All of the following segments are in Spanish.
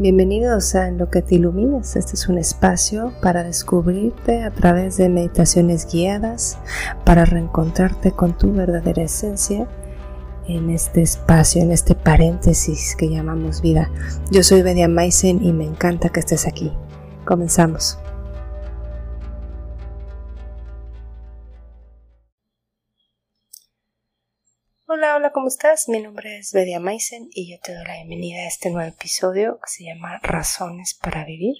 Bienvenidos a En lo que te iluminas. Este es un espacio para descubrirte a través de meditaciones guiadas, para reencontrarte con tu verdadera esencia en este espacio, en este paréntesis que llamamos vida. Yo soy Bedia Maisen y me encanta que estés aquí. Comenzamos. Hola, ¿cómo estás? Mi nombre es Bedia Maisen y yo te doy la bienvenida a este nuevo episodio que se llama Razones para Vivir.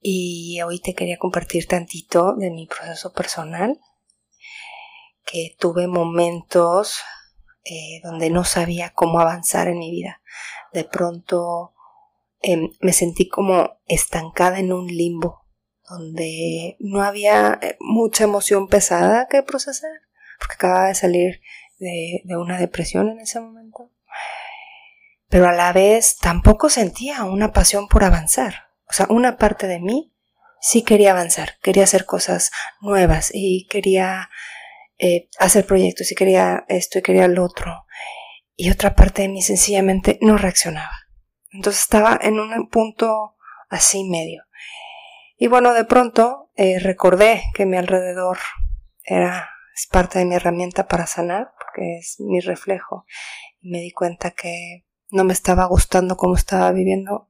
Y hoy te quería compartir tantito de mi proceso personal, que tuve momentos eh, donde no sabía cómo avanzar en mi vida. De pronto em, me sentí como estancada en un limbo, donde no había eh, mucha emoción pesada que procesar porque acababa de salir de, una depresión en ese momento. Pero a la vez tampoco sentía una pasión por avanzar. O sea, una parte de mí sí quería avanzar, quería hacer cosas nuevas y quería eh, hacer proyectos y quería esto y quería lo otro. Y otra parte de mí sencillamente no reaccionaba. Entonces estaba en un punto así medio. Y bueno, de pronto eh, recordé que mi alrededor era es parte de mi herramienta para sanar, porque es mi reflejo. Me di cuenta que no me estaba gustando cómo estaba viviendo,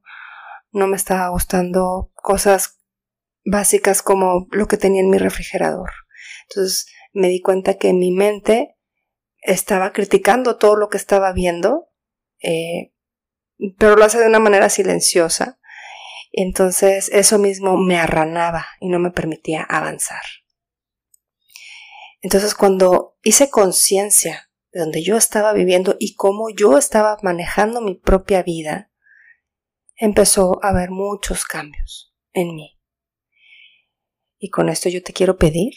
no me estaba gustando cosas básicas como lo que tenía en mi refrigerador. Entonces me di cuenta que mi mente estaba criticando todo lo que estaba viendo, eh, pero lo hace de una manera silenciosa. Entonces eso mismo me arranaba y no me permitía avanzar. Entonces cuando hice conciencia de donde yo estaba viviendo y cómo yo estaba manejando mi propia vida, empezó a haber muchos cambios en mí. Y con esto yo te quiero pedir,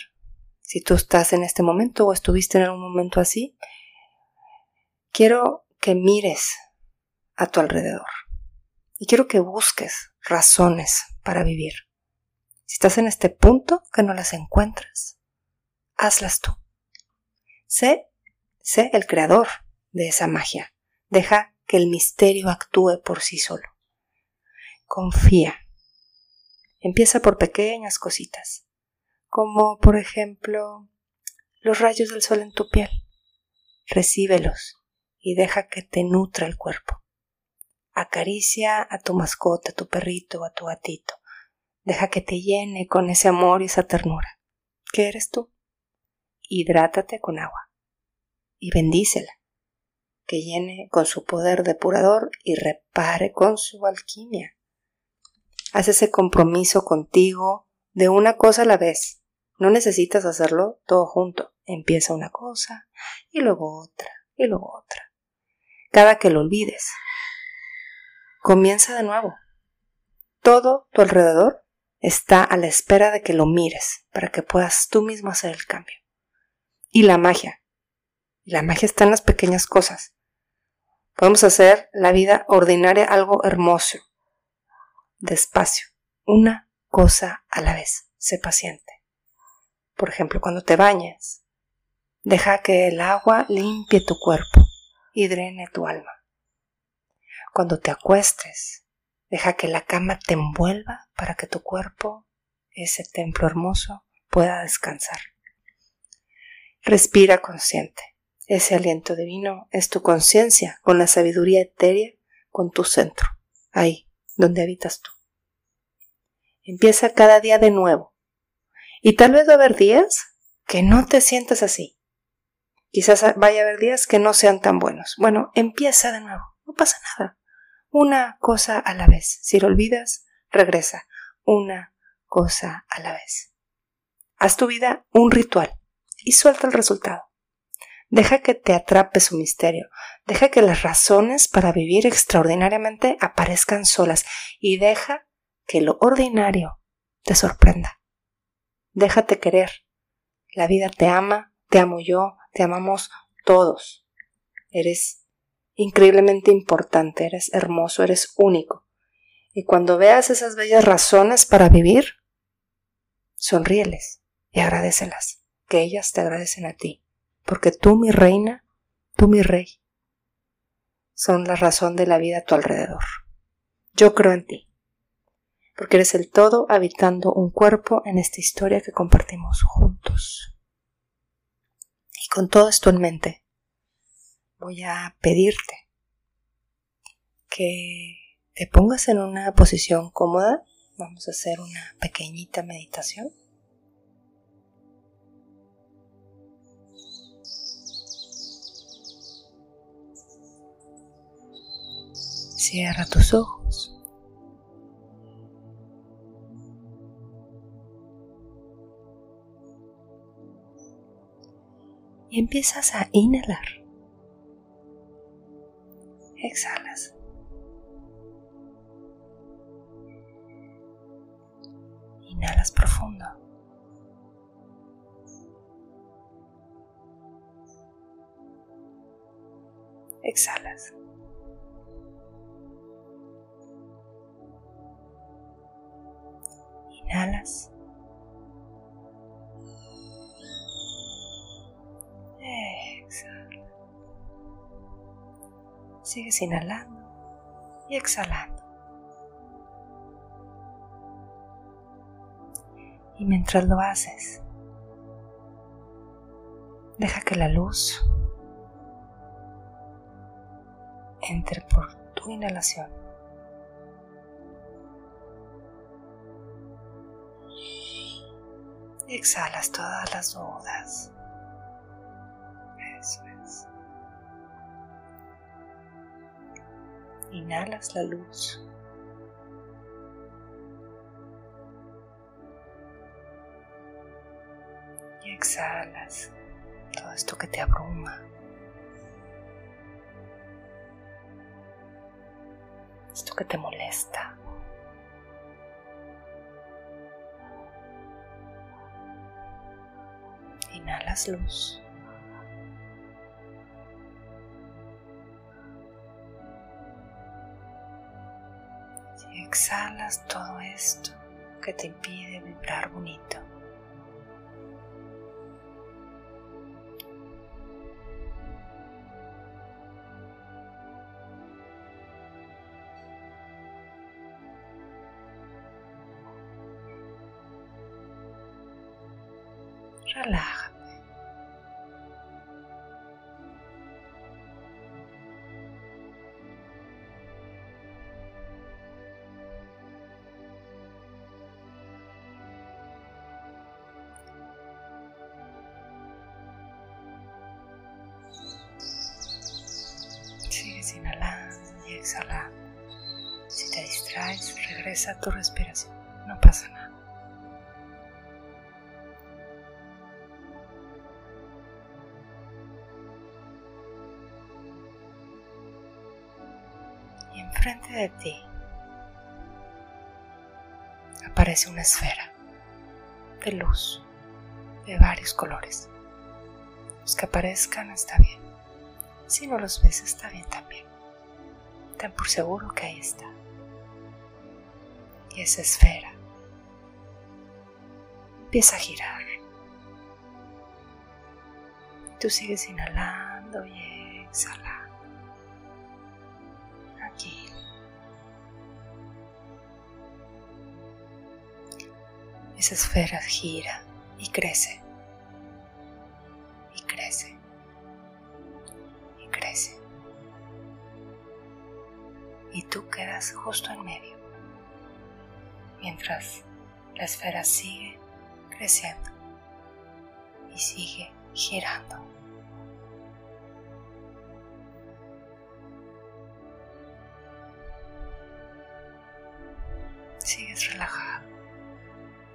si tú estás en este momento o estuviste en algún momento así, quiero que mires a tu alrededor y quiero que busques razones para vivir. Si estás en este punto que no las encuentras, hazlas tú. Sé, sé el creador de esa magia. Deja que el misterio actúe por sí solo. Confía. Empieza por pequeñas cositas, como por ejemplo los rayos del sol en tu piel. Recíbelos y deja que te nutra el cuerpo. Acaricia a tu mascota, a tu perrito a tu gatito. Deja que te llene con ese amor y esa ternura. ¿Qué eres tú? Hidrátate con agua y bendícela, que llene con su poder depurador y repare con su alquimia. Haz ese compromiso contigo de una cosa a la vez. No necesitas hacerlo todo junto. Empieza una cosa y luego otra y luego otra. Cada que lo olvides, comienza de nuevo. Todo tu alrededor está a la espera de que lo mires para que puedas tú mismo hacer el cambio y la magia. La magia está en las pequeñas cosas. Podemos hacer la vida ordinaria algo hermoso. Despacio, una cosa a la vez. Sé paciente. Por ejemplo, cuando te bañes, deja que el agua limpie tu cuerpo y drene tu alma. Cuando te acuestes, deja que la cama te envuelva para que tu cuerpo, ese templo hermoso, pueda descansar. Respira consciente. Ese aliento divino es tu conciencia con la sabiduría etérea, con tu centro, ahí donde habitas tú. Empieza cada día de nuevo. Y tal vez va a haber días que no te sientas así. Quizás vaya a haber días que no sean tan buenos. Bueno, empieza de nuevo. No pasa nada. Una cosa a la vez. Si lo olvidas, regresa. Una cosa a la vez. Haz tu vida un ritual y suelta el resultado. Deja que te atrape su misterio, deja que las razones para vivir extraordinariamente aparezcan solas y deja que lo ordinario te sorprenda. Déjate querer. La vida te ama, te amo yo, te amamos todos. Eres increíblemente importante, eres hermoso, eres único. Y cuando veas esas bellas razones para vivir, sonríeles y agradecelas que ellas te agradecen a ti, porque tú mi reina, tú mi rey, son la razón de la vida a tu alrededor. Yo creo en ti, porque eres el todo habitando un cuerpo en esta historia que compartimos juntos. Y con todo esto en mente, voy a pedirte que te pongas en una posición cómoda. Vamos a hacer una pequeñita meditación. Cierra tus ojos. Y empiezas a inhalar. Exhalas. Inhalas profundo. Exhalas. Exhala. Sigues inhalando y exhalando. Y mientras lo haces, deja que la luz entre por tu inhalación exhalas todas las dudas. Inhalas la luz. Y exhalas todo esto que te abruma. Esto que te molesta. Inhalas luz. Exhalas todo esto que te impide vibrar bonito. Regresa tu respiración. No pasa nada. Y enfrente de ti aparece una esfera de luz de varios colores. Los que aparezcan está bien. Si no los ves, está bien también. Ten por seguro que ahí está. Y esa esfera empieza a girar. Tú sigues inhalando y exhalando. Aquí. Esa esfera gira y crece. Y crece. y tú quedas justo en medio, mientras la esfera sigue creciendo y sigue girando. Sigues relajado,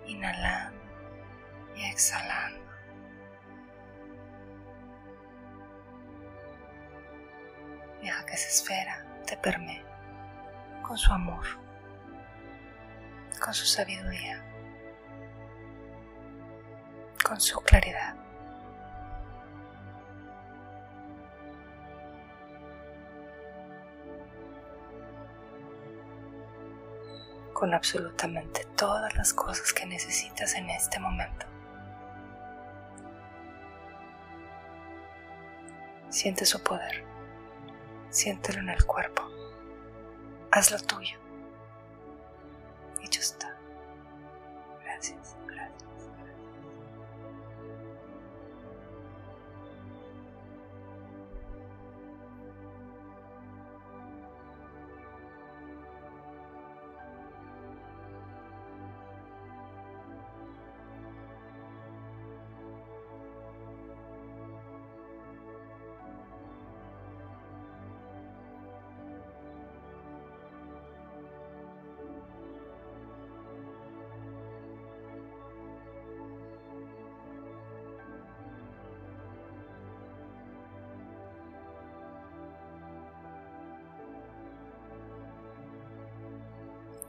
inhalando y exhalando. Deja que esa esfera te permee con su amor, con su sabiduría, con su claridad. con absolutamente todas las cosas que necesitas en este momento. Siente su poder siéntelo en el cuerpo. Hazlo tuyo. Gracias.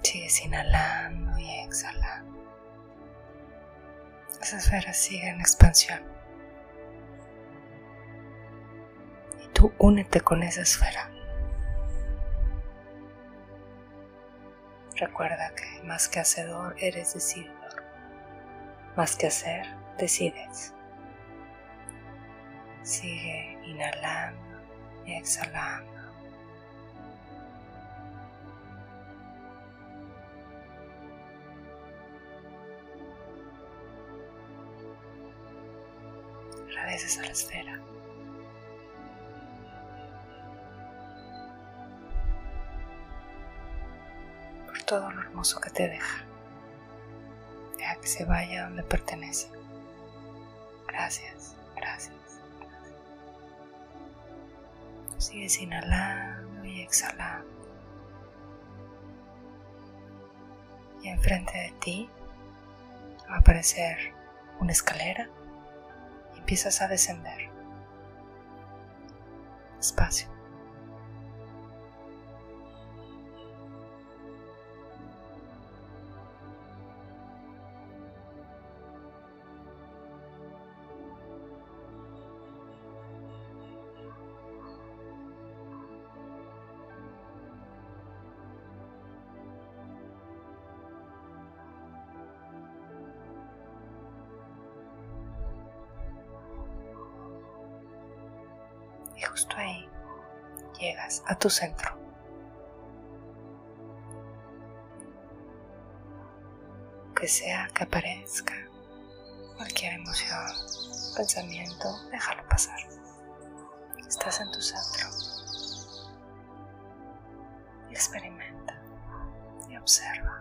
Sigues inhalando y exhalando. Esa esfera sigue en expansión. Y tú únete con esa esfera. Recuerda que más que hacedor eres decididor. Más que hacer, decides. Sigue inhalando y exhalando. Agradeces a la esfera. Por todo lo hermoso que te deja. Deja que se vaya donde pertenece. Gracias, gracias. Sigues inhalando y exhalando. Y enfrente de ti va a aparecer una escalera empiezas a descender. Despacio. Llegas a tu centro. Que sea que aparezca cualquier emoción, pensamiento, déjalo pasar. Estás en tu centro. Experimenta y observa.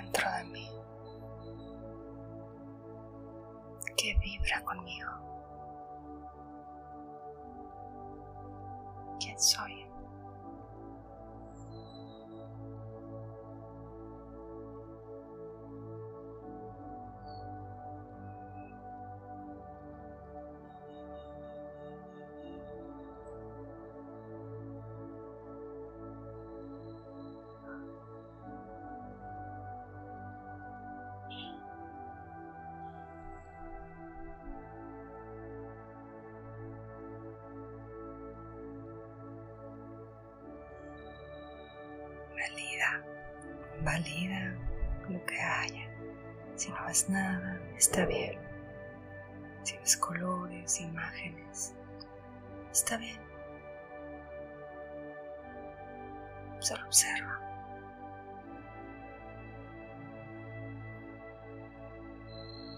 Dentro de mí que vibra conmigo. Valida, valida lo que haya. Si no ves nada, está bien. Si ves colores, imágenes, está bien. Solo observa.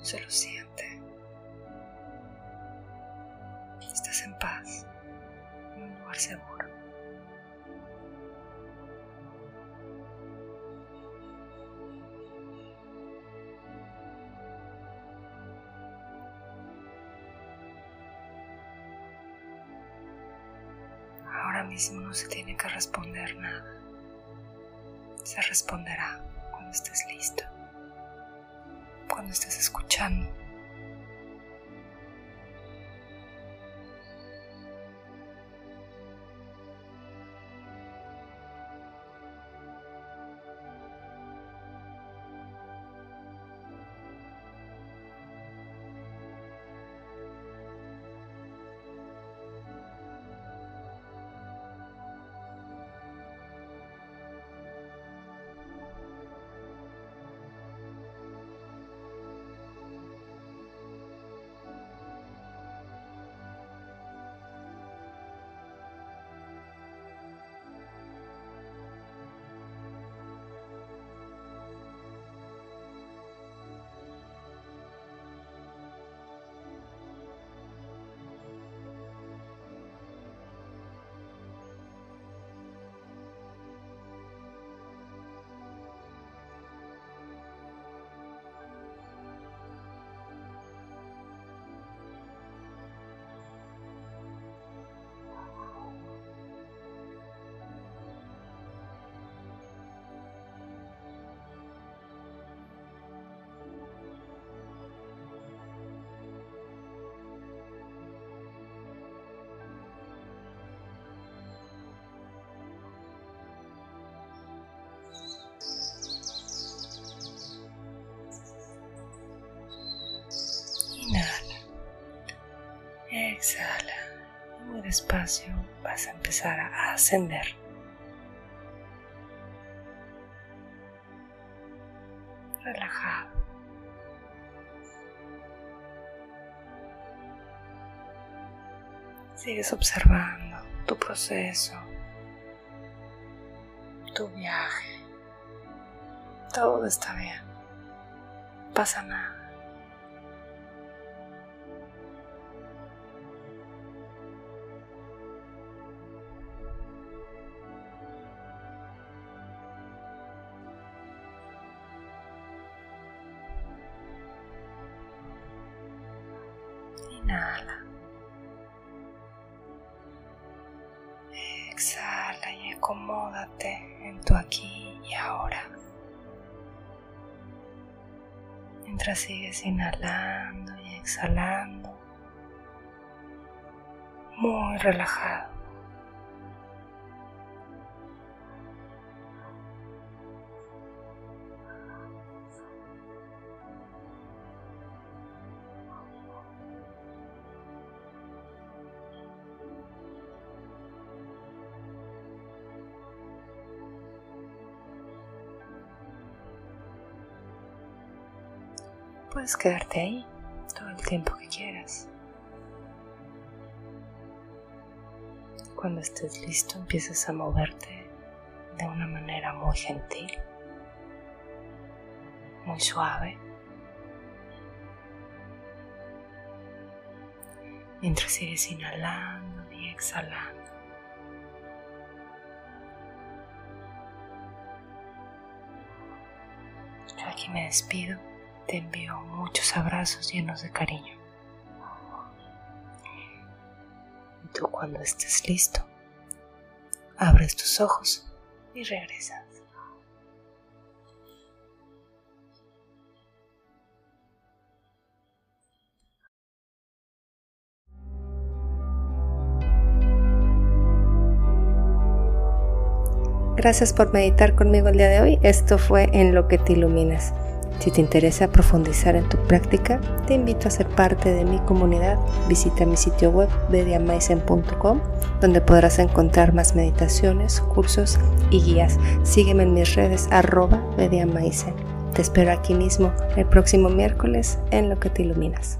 Solo siente. Estás en paz, en un lugar seguro. No se tiene que responder nada. Se responderá cuando estés listo, cuando estés escuchando. Despacio vas a empezar a ascender. Relajado. Sigues observando tu proceso, tu viaje. Todo está bien. No pasa nada. Sigues inhalando y exhalando, muy relajado. Puedes quedarte ahí todo el tiempo que quieras. Cuando estés listo empiezas a moverte de una manera muy gentil, muy suave. Mientras sigues inhalando y exhalando. Yo aquí me despido te envío muchos abrazos llenos de cariño. Y tú cuando estés listo, abres tus ojos y regresas. Gracias por meditar conmigo el día de hoy. Esto fue En lo que te iluminas. Si te interesa profundizar en tu práctica, te invito a ser parte de mi comunidad. Visita mi sitio web bediamaisen.com donde podrás encontrar más meditaciones, cursos y guías. Sígueme en mis redes arroba bediamaisen. Te espero aquí mismo el próximo miércoles en Lo que te iluminas.